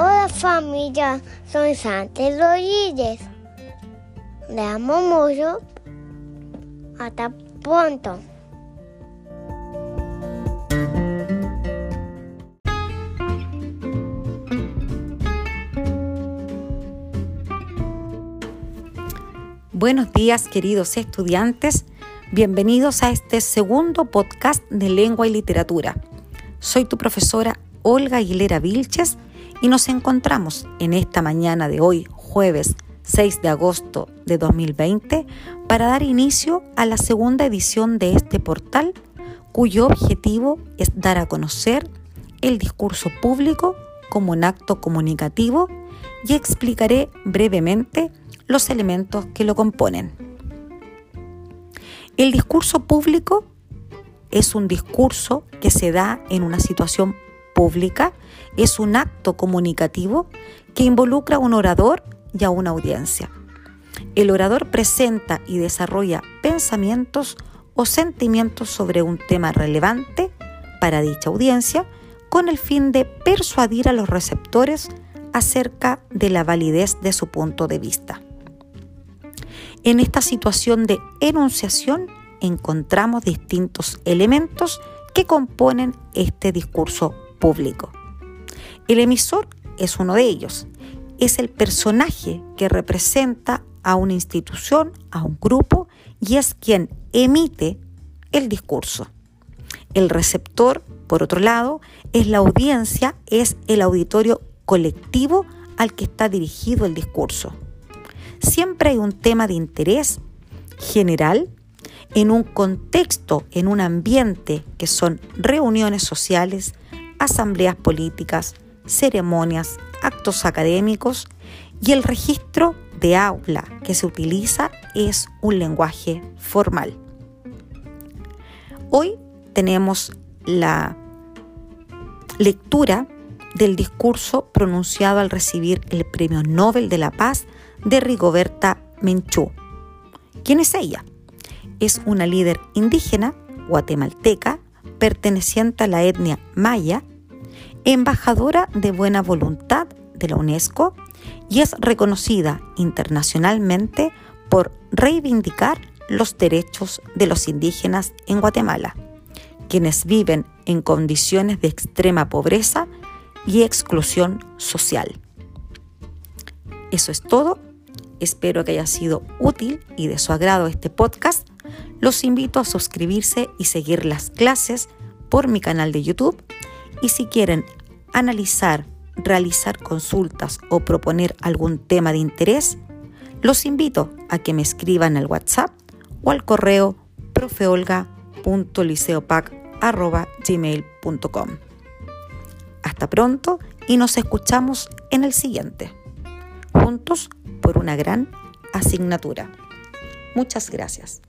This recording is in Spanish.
Hola familia, soy Santos Rodríguez. Le amo mucho. Hasta pronto. Buenos días queridos estudiantes, bienvenidos a este segundo podcast de lengua y literatura. Soy tu profesora Olga Aguilera Vilches y nos encontramos en esta mañana de hoy, jueves 6 de agosto de 2020, para dar inicio a la segunda edición de este portal cuyo objetivo es dar a conocer el discurso público como un acto comunicativo y explicaré brevemente los elementos que lo componen. El discurso público es un discurso que se da en una situación pública, es un acto comunicativo que involucra a un orador y a una audiencia. El orador presenta y desarrolla pensamientos o sentimientos sobre un tema relevante para dicha audiencia con el fin de persuadir a los receptores acerca de la validez de su punto de vista. En esta situación de enunciación encontramos distintos elementos que componen este discurso público. El emisor es uno de ellos. Es el personaje que representa a una institución, a un grupo, y es quien emite el discurso. El receptor, por otro lado, es la audiencia, es el auditorio colectivo al que está dirigido el discurso siempre hay un tema de interés general en un contexto, en un ambiente que son reuniones sociales, asambleas políticas, ceremonias, actos académicos y el registro de aula que se utiliza es un lenguaje formal. Hoy tenemos la lectura del discurso pronunciado al recibir el Premio Nobel de la Paz de Rigoberta Menchú. ¿Quién es ella? Es una líder indígena guatemalteca perteneciente a la etnia maya, embajadora de buena voluntad de la UNESCO y es reconocida internacionalmente por reivindicar los derechos de los indígenas en Guatemala, quienes viven en condiciones de extrema pobreza y exclusión social. Eso es todo Espero que haya sido útil y de su agrado este podcast. Los invito a suscribirse y seguir las clases por mi canal de YouTube. Y si quieren analizar, realizar consultas o proponer algún tema de interés, los invito a que me escriban al WhatsApp o al correo profeolga.liceopac.gmail.com. Hasta pronto y nos escuchamos en el siguiente. Juntos por una gran asignatura. Muchas gracias.